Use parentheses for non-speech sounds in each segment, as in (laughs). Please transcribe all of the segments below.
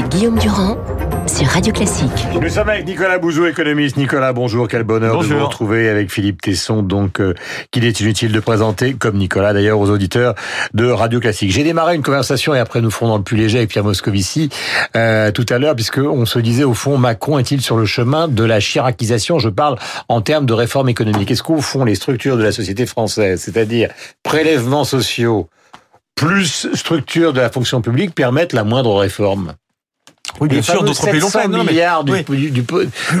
avec Guillaume Durand sur Radio Classique. Nous sommes avec Nicolas Bouzou, économiste. Nicolas, bonjour, quel bonheur de vous retrouver avec Philippe Tesson, donc euh, qu'il est inutile de présenter, comme Nicolas d'ailleurs, aux auditeurs de Radio Classique. J'ai démarré une conversation et après nous ferons dans le plus léger avec Pierre Moscovici euh, tout à l'heure, puisque on se disait au fond, Macron est-il sur le chemin de la chiracisation? Je parle en termes de réforme économique. Est-ce qu'au fond, les structures de la société française, c'est-à-dire prélèvements sociaux, plus structure de la fonction publique permettent la moindre réforme? Oui, bien sûr, d'autres pays l'ont fait. Non, mais, du, du,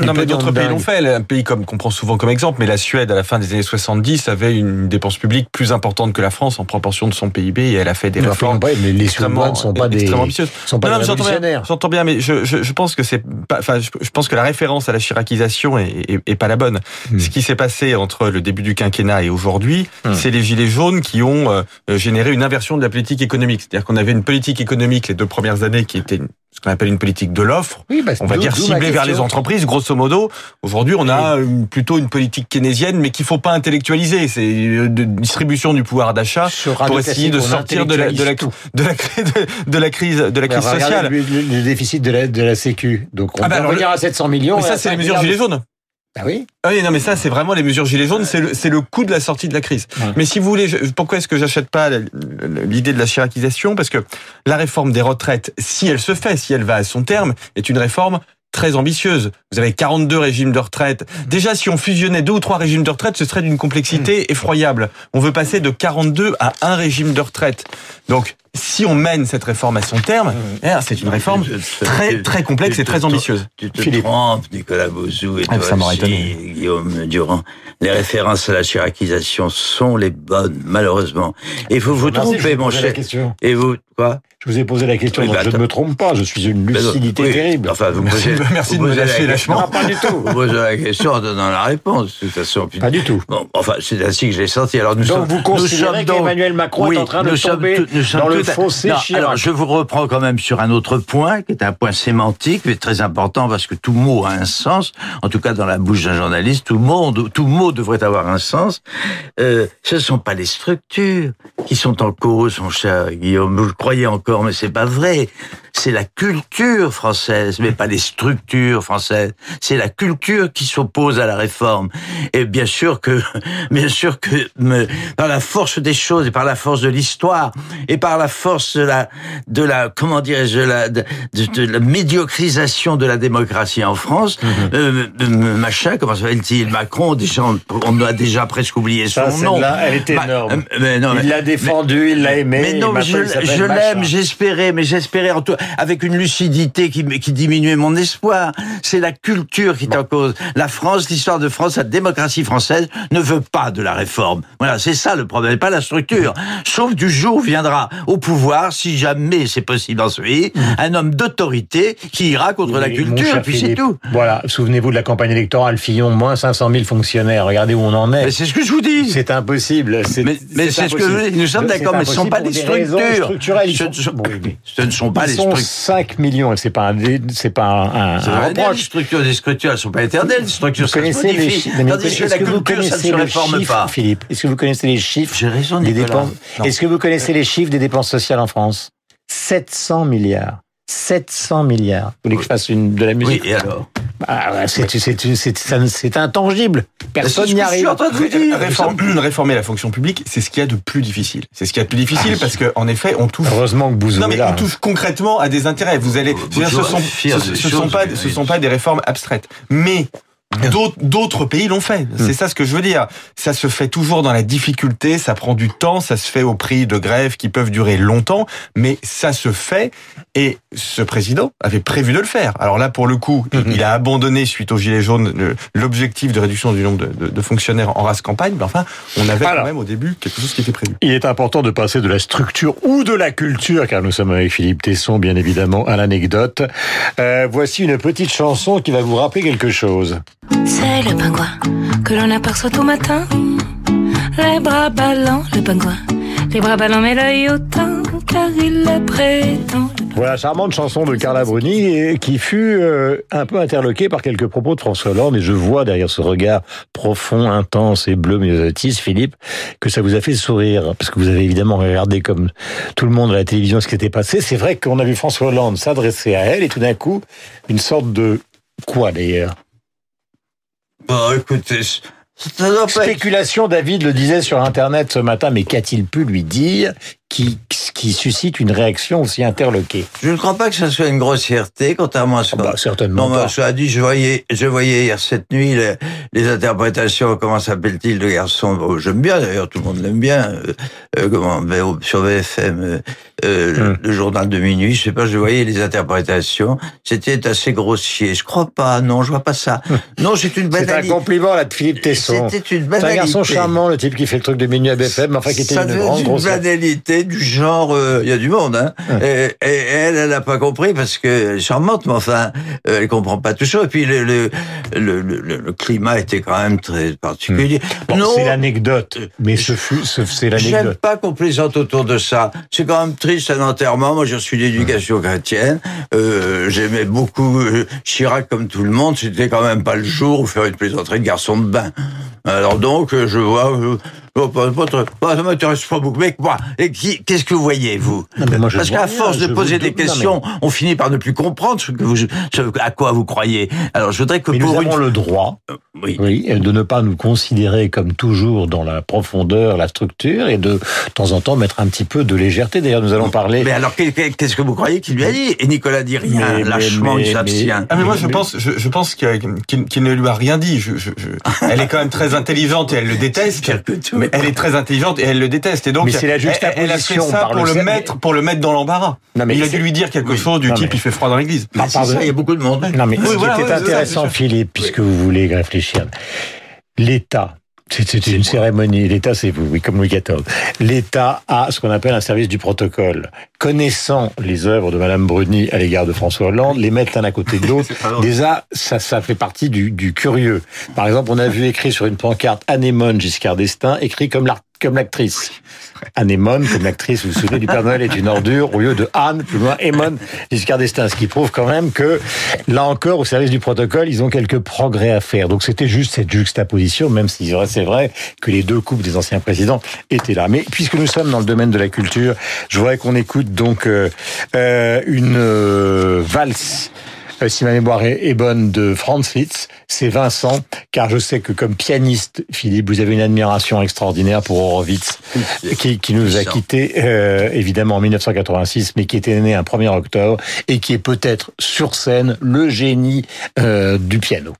non, mais d'autres pays l'ont fait. Un pays comme qu'on prend souvent comme exemple, mais la Suède, à la fin des années 70, avait une dépense publique plus importante que la France en proportion de son PIB et elle a fait des réformes. mais les Suédois ne sont pas des, ambitieuses. Sont pas non, des J'entends bien, mais je, je, je, pense que c'est pas, enfin, je, pense que la référence à la chiracisation est, est, est pas la bonne. Hmm. Ce qui s'est passé entre le début du quinquennat et aujourd'hui, hmm. c'est les gilets jaunes qui ont euh, généré une inversion de la politique économique. C'est-à-dire qu'on avait une politique économique les deux premières années qui était ce qu'on appelle une politique de l'offre, oui, bah, on va dire ciblée vers les entreprises, grosso modo. Aujourd'hui, on a plutôt une politique keynésienne, mais qu'il faut pas intellectualiser. C'est une distribution du pouvoir d'achat pour essayer de sortir de la, de la, de la, de la crise, de la crise sociale. Le, le, déficit de la, de la Sécu. Donc on ah bah, va à 700 millions. Mais ça, c'est les mesures gilets jaunes. Ah oui. Ah oui, non, mais ça, c'est vraiment les mesures gilets jaunes, c'est le, c'est le coût de la sortie de la crise. Mais si vous voulez, pourquoi est-ce que j'achète pas l'idée de la chiracisation? Parce que la réforme des retraites, si elle se fait, si elle va à son terme, est une réforme très ambitieuse. Vous avez 42 régimes de retraite. Déjà, si on fusionnait deux ou trois régimes de retraite, ce serait d'une complexité hmm. effroyable. On veut passer de 42 à un régime de retraite. Donc, si on mène cette réforme à son terme, eh, c'est une réforme très très complexe et très ambitieuse. Tu te trompes, Nicolas Bozou et ah, toi aussi, Guillaume Durand. Les références à la chiracisation sont les bonnes, malheureusement. Et vous vous trompez, mon cher. Et vous, quoi? Je vous ai posé la question, donc bah, je ne me trompe pas, je suis une lucidité terrible. Enfin, vous merci, posez, merci vous de me lâcher lâchement. pas du tout. Vous posez la question en donnant la réponse, de toute façon. Pas du tout. Bon, enfin, c'est ainsi que je l'ai senti. Alors, nous donc sommes, vous considérez qu'Emmanuel Macron est en train de tomber dans le fossé Alors, je vous reprends quand même sur un autre point, qui est un point sémantique, mais très important, parce que tout mot a un sens. En tout cas, dans la bouche d'un journaliste, tout, monde, tout mot devrait avoir un sens. Euh, ce ne sont pas les structures qui sont en cause, mon cher Guillaume. Vous le croyez encore, mais c'est pas vrai c'est la culture française, mais pas les structures françaises. C'est la culture qui s'oppose à la réforme. Et bien sûr que, (laughs) bien sûr que, par la force des choses et par la force de l'histoire et par la force de la, de la, comment dirais-je, de la, de, la médiocrisation de la démocratie en France, mhm. euh, euh, machin, comment s'appelle-t-il, Macron, déjà, on a déjà presque oublié son nom. Là, elle était bah, énorme. Euh, non, il l'a défendu, il l'a aimé. Mais non, je, je l'aime, j'espérais, mais j'espérais en tout avec une lucidité qui, qui diminuait mon espoir. C'est la culture qui est en cause. La France, l'histoire de France, la démocratie française ne veut pas de la réforme. Voilà, c'est ça le problème, pas la structure. Sauf du jour viendra au pouvoir, si jamais c'est possible dans ce pays, un homme d'autorité qui ira contre la culture, et puis c'est tout. Voilà, souvenez-vous de la campagne électorale Fillon, moins 500 000 fonctionnaires. Regardez où on en est. c'est ce que je vous dis. C'est impossible. Mais, c'est ce que je Nous sommes d'accord, mais ce ne sont pas des structures. Ce, ne sont pas des structures. 5 millions, c'est pas un, c'est pas un, un, reproche. Les structures, des structures, elles sont pas éternelles. Les structures, ça se modifie. Tandis que la culture, ça ne se réforme pas. Philippe, est-ce que vous connaissez les chiffres J'ai raison, des dépenses? Est-ce que vous connaissez les chiffres des dépenses sociales en France? 700 milliards. 700 milliards. Vous voulez que je fasse une, de la musique Oui, et alors ah, c'est intangible. Personne n'y arrive. réformer la fonction publique, c'est ce qu'il y a de plus difficile. C'est ce qu'il y a de plus difficile ah, parce qu'en effet, on touche. Heureusement que vous Non, mais on touche concrètement à des intérêts. Vous allez. ce sont, ce, sont pas, ce sont pas des réformes abstraites. Mais D'autres pays l'ont fait. Hmm. C'est ça ce que je veux dire. Ça se fait toujours dans la difficulté, ça prend du temps, ça se fait au prix de grèves qui peuvent durer longtemps, mais ça se fait et ce président avait prévu de le faire. Alors là, pour le coup, il a abandonné suite aux Gilets jaunes l'objectif de réduction du nombre de, fonctionnaires en race campagne, mais enfin, on avait quand même au début quelque chose qui était prévu. Il est important de passer de la structure ou de la culture, car nous sommes avec Philippe Tesson, bien évidemment, à l'anecdote. Euh, voici une petite chanson qui va vous rappeler quelque chose. C'est le pingouin que l'on aperçoit tout matin. Les bras ballants, le pingouin. Les bras ballants, mais l'œil autant, car il est prétend. Voilà, charmante chanson de Carla Bruni qui fut euh, un peu interloquée par quelques propos de François Hollande et je vois derrière ce regard profond, intense et bleu myosotis, Philippe, que ça vous a fait sourire parce que vous avez évidemment regardé comme tout le monde à la télévision ce qui était passé. C'est vrai qu'on a vu François Hollande s'adresser à elle et tout d'un coup une sorte de quoi d'ailleurs? Bon, écoutez, Spéculation, David le disait sur Internet ce matin, mais qu'a-t-il pu lui dire? Qui, qui suscite une réaction aussi interloquée. Je ne crois pas que ce soit une grossièreté, contrairement à ce que... bah, certainement non, pas. a dit, je voyais, je voyais hier cette nuit les, les interprétations, comment s'appelle-t-il, le garçon, oh, j'aime bien d'ailleurs, tout le monde l'aime bien, euh, euh comment, sur VFM, euh, euh, hum. le journal de minuit, je sais pas, je voyais les interprétations, c'était assez grossier. Je crois pas, non, je vois pas ça. Hum. Non, c'est une banalité. C'est un compliment là de Philippe Tesson. C'était une banalité. C'est un garçon charmant, le type qui fait le truc de minuit à BFM, enfin qui était une grande du genre, euh, il y a du monde, hein. Et, elle, elle n'a pas compris parce que charmante, mais enfin, euh, elle comprend pas tout ça. Et puis le le, le, le, climat était quand même très particulier. Hmm. Bon, c'est l'anecdote, mais ce fut, c'est l'anecdote. J'aime pas qu'on plaisante autour de ça. C'est quand même triste un enterrement. Moi, je suis d'éducation chrétienne. Euh, J'aimais beaucoup Chirac comme tout le monde. C'était quand même pas le jour où faire une plaisanterie de garçon de bain. Alors donc, je vois Pas, pas, ça m'intéresse pas beaucoup. Mais quoi Qu'est-ce que vous voyez, vous Parce qu'à force de poser des questions, on finit par ne plus comprendre ce que vous, à quoi vous croyez. Alors, je voudrais que mais pour nous avons le droit, euh, oui. oui, de ne pas nous considérer comme toujours dans la profondeur, la structure, et de, de temps en temps mettre un petit peu de légèreté. D'ailleurs, nous allons parler. Mais alors, qu'est-ce que vous croyez qu'il lui a dit Et Nicolas dit rien. Mais, lâchement, il s'abstient. Ah, mais moi, je pense, je, je pense qu'il ne lui a rien dit. Je, je, elle est quand même très intelligente et elle le (laughs) déteste. Mais elle est très intelligente et elle le déteste. Et donc, mais c'est la juxtaposition elle, a fait ça pour le, mettre, pour le mettre dans l'embarras. mais il a dû lui dire quelque chose du type, il fait froid dans l'église. Ça, il y a beaucoup de monde. Non, mais ce qui était intéressant, Philippe, puisque vous voulez réfléchir, l'État c'était une cérémonie. L'État, c'est vous, oui, comme Louis XIV. L'État a ce qu'on appelle un service du protocole. Connaissant les œuvres de Madame Bruni à l'égard de François Hollande, les mettre l'un à côté de (laughs) l'autre, déjà, ça, ça fait partie du, du, curieux. Par exemple, on a vu écrit sur une pancarte Anémone Giscard d'Estaing, écrit comme l'art comme l'actrice. Anémone, comme l'actrice, vous vous souvenez du Père Noël est une ordure, au lieu de Anne, plus loin, Émone, Giscard d'Estaing. Ce qui prouve quand même que, là encore, au service du protocole, ils ont quelques progrès à faire. Donc c'était juste cette juxtaposition, même si c'est vrai que les deux couples des anciens présidents étaient là. Mais puisque nous sommes dans le domaine de la culture, je voudrais qu'on écoute donc euh, euh une euh, valse si ma mémoire est bonne, de Franz Liszt, c'est Vincent, car je sais que comme pianiste, Philippe, vous avez une admiration extraordinaire pour Horowitz, qui, qui nous a quittés euh, évidemment en 1986, mais qui était né un 1er octobre, et qui est peut-être sur scène le génie euh, du piano.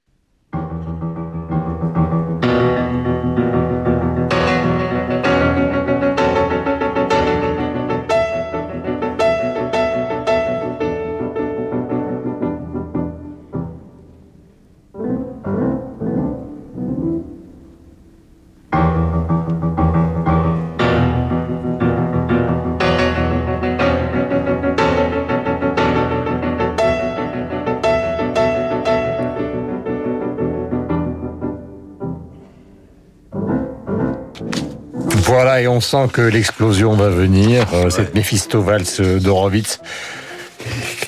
Voilà, et on sent que l'explosion va venir, euh, cette Mephisto valse d'Horowitz.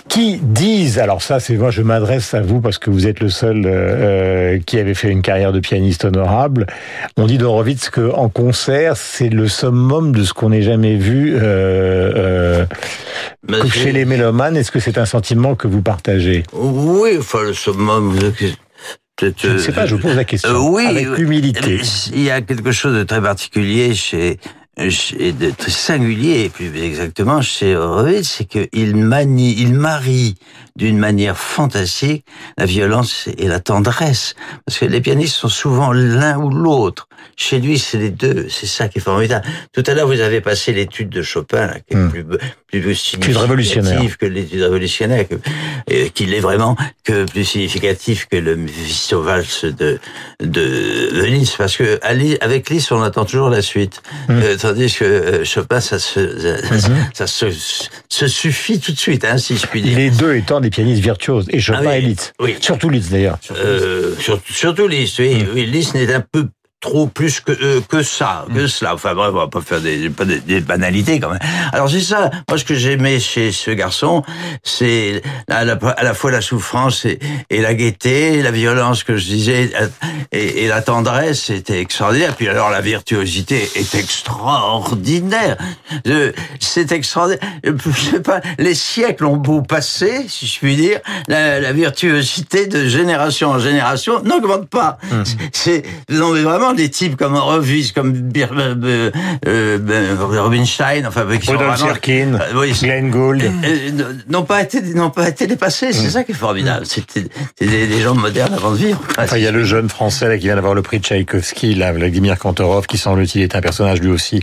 Qui disent, alors ça c'est moi je m'adresse à vous parce que vous êtes le seul euh, qui avait fait une carrière de pianiste honorable, on dit d'Horowitz qu'en concert c'est le summum de ce qu'on n'ait jamais vu euh, euh, chez les mélomanes. Est-ce que c'est un sentiment que vous partagez? Oui, enfin le summum... Je ne sais pas, je vous pose la question. Euh, oui, avec humilité. Il y a quelque chose de très particulier chez et de très singulier, plus exactement, chez Horowitz, c'est qu'il manie, il marie d'une manière fantastique la violence et la tendresse. Parce que les pianistes sont souvent l'un ou l'autre. Chez lui, c'est les deux. C'est ça qui est formidable. Tout à l'heure, vous avez passé l'étude de Chopin, là, qui est hmm. plus, plus significative que l'étude révolutionnaire, que, qu'il est vraiment que plus significatif que le Visto de, de Venise. Parce que avec Liszt, on attend toujours la suite. Hmm. Euh, tandis que euh, Chopin, ça se, ça, hmm. se, se, suffit tout de suite, hein, si je puis dire. Les deux étant des pianistes virtuoses, et Chopin ah et Liszt. Oui. Surtout Liszt, d'ailleurs. Surtout, euh, surtout Liszt, oui. oui. Liszt n'est un peu trop plus que euh, que ça, que cela. Enfin bref, on va pas faire des, des, banalités quand même. Alors c'est ça. Moi, ce que j'aimais chez ce garçon, c'est à la, à la, fois la souffrance et, et, la gaieté, la violence que je disais, et, et la tendresse, c'était extraordinaire. Puis alors la virtuosité est extraordinaire. C'est extraordinaire. Je sais pas, les siècles ont beau passer, si je puis dire, la, la virtuosité de génération en génération n'augmente pas. Mmh. C'est non mais vraiment des types comme Revis, comme euh, euh, euh, ben, Rubinstein, enfin qui sont vraiment, euh, Glenn Gould, n'ont pas été n'ont pas été dépassés. C'est mmh. ça qui est formidable. C'était des, des, gens modernes avant de vivre. Enfin, il y a le jeune français là, qui vient d'avoir le prix Tchaïkovski, là, Vladimir Kantorov, qui semble-t-il est un personnage lui aussi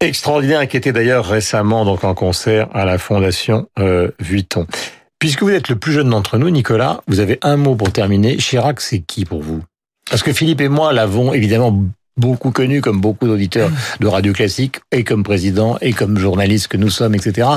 extraordinaire et qui était d'ailleurs récemment donc en concert à la Fondation euh, Vuitton. Puisque vous êtes le plus jeune d'entre nous, Nicolas, vous avez un mot pour terminer. Chirac, c'est qui pour vous? Parce que Philippe et moi l'avons évidemment beaucoup connu comme beaucoup d'auditeurs de radio classique et comme président et comme journaliste que nous sommes, etc.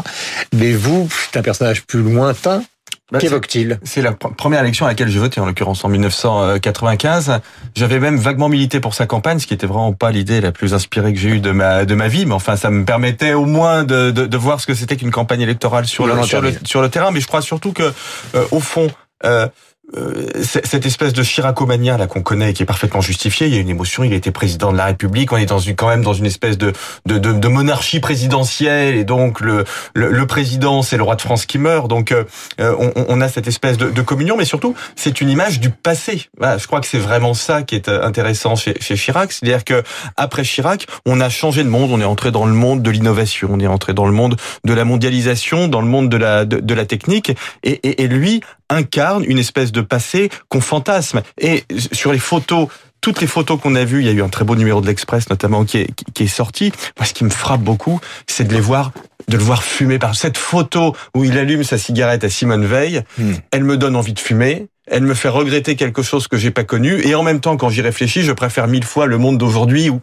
Mais vous, c'est un personnage plus lointain bah, Qu'évoque-t-il C'est la première élection à laquelle j'ai voté, en l'occurrence en 1995. J'avais même vaguement milité pour sa campagne, ce qui était vraiment pas l'idée la plus inspirée que j'ai eue de ma de ma vie, mais enfin ça me permettait au moins de, de, de voir ce que c'était qu'une campagne électorale sur le, sur le, sur le terrain. Mais je crois surtout que euh, au fond. Euh, euh, cette espèce de chiracomania là qu'on connaît et qui est parfaitement justifiée, il y a une émotion, il a été président de la République, on est dans une, quand même dans une espèce de, de, de, de monarchie présidentielle et donc le, le, président c'est le roi de France qui meurt, donc euh, on, on, a cette espèce de, de communion, mais surtout c'est une image du passé. Voilà, je crois que c'est vraiment ça qui est intéressant chez, chez Chirac, c'est-à-dire que après Chirac, on a changé de monde, on est entré dans le monde de l'innovation, on est entré dans le monde de la mondialisation, dans le monde de la de la technique, et, et, et lui incarne une espèce de passé qu'on fantasme. Et sur les photos toutes les photos qu'on a vues, il y a eu un très beau numéro de l'Express notamment qui est, qui est sorti. Moi, ce qui me frappe beaucoup, c'est de les voir, de le voir fumer. Par cette photo où il allume sa cigarette à Simone Veil, hmm. elle me donne envie de fumer. Elle me fait regretter quelque chose que j'ai pas connu. Et en même temps, quand j'y réfléchis, je préfère mille fois le monde d'aujourd'hui où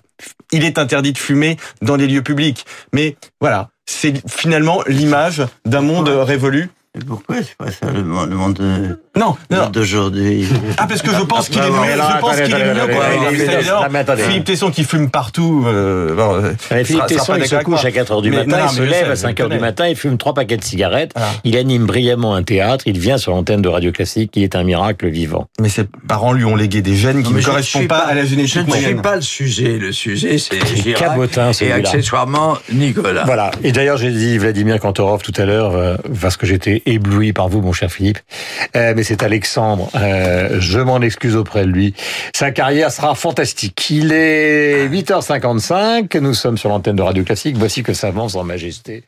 il est interdit de fumer dans les lieux publics. Mais voilà, c'est finalement l'image d'un monde révolu pourquoi c'est pas ça le monde, le monde de... Non, non. d'aujourd'hui? Ah, parce que je pense qu'il est mieux, je pense qu'il est mieux. Philippe Tesson qui fume partout, euh, bon, euh, Philippe Tesson, il se couche à 4 heures du matin, il se lève à 5 heures du matin, il fume trois paquets de cigarettes, ah. il anime brillamment un théâtre, il vient sur l'antenne de Radio Classique, il est un miracle vivant. Mais ses parents lui ont légué des gènes qui ne correspondent pas à la génétique moyenne. Je ne suis pas le sujet, le sujet c'est Cabotin, et accessoirement Nicolas. Voilà. Et d'ailleurs, j'ai dit Vladimir Kantorov tout à l'heure, euh, parce que j'étais ébloui par vous, mon cher Philippe. Euh, mais c'est Alexandre. Euh, je m'en excuse auprès de lui. Sa carrière sera fantastique. Il est 8h55. Nous sommes sur l'antenne de Radio Classique. Voici que ça avance en majesté.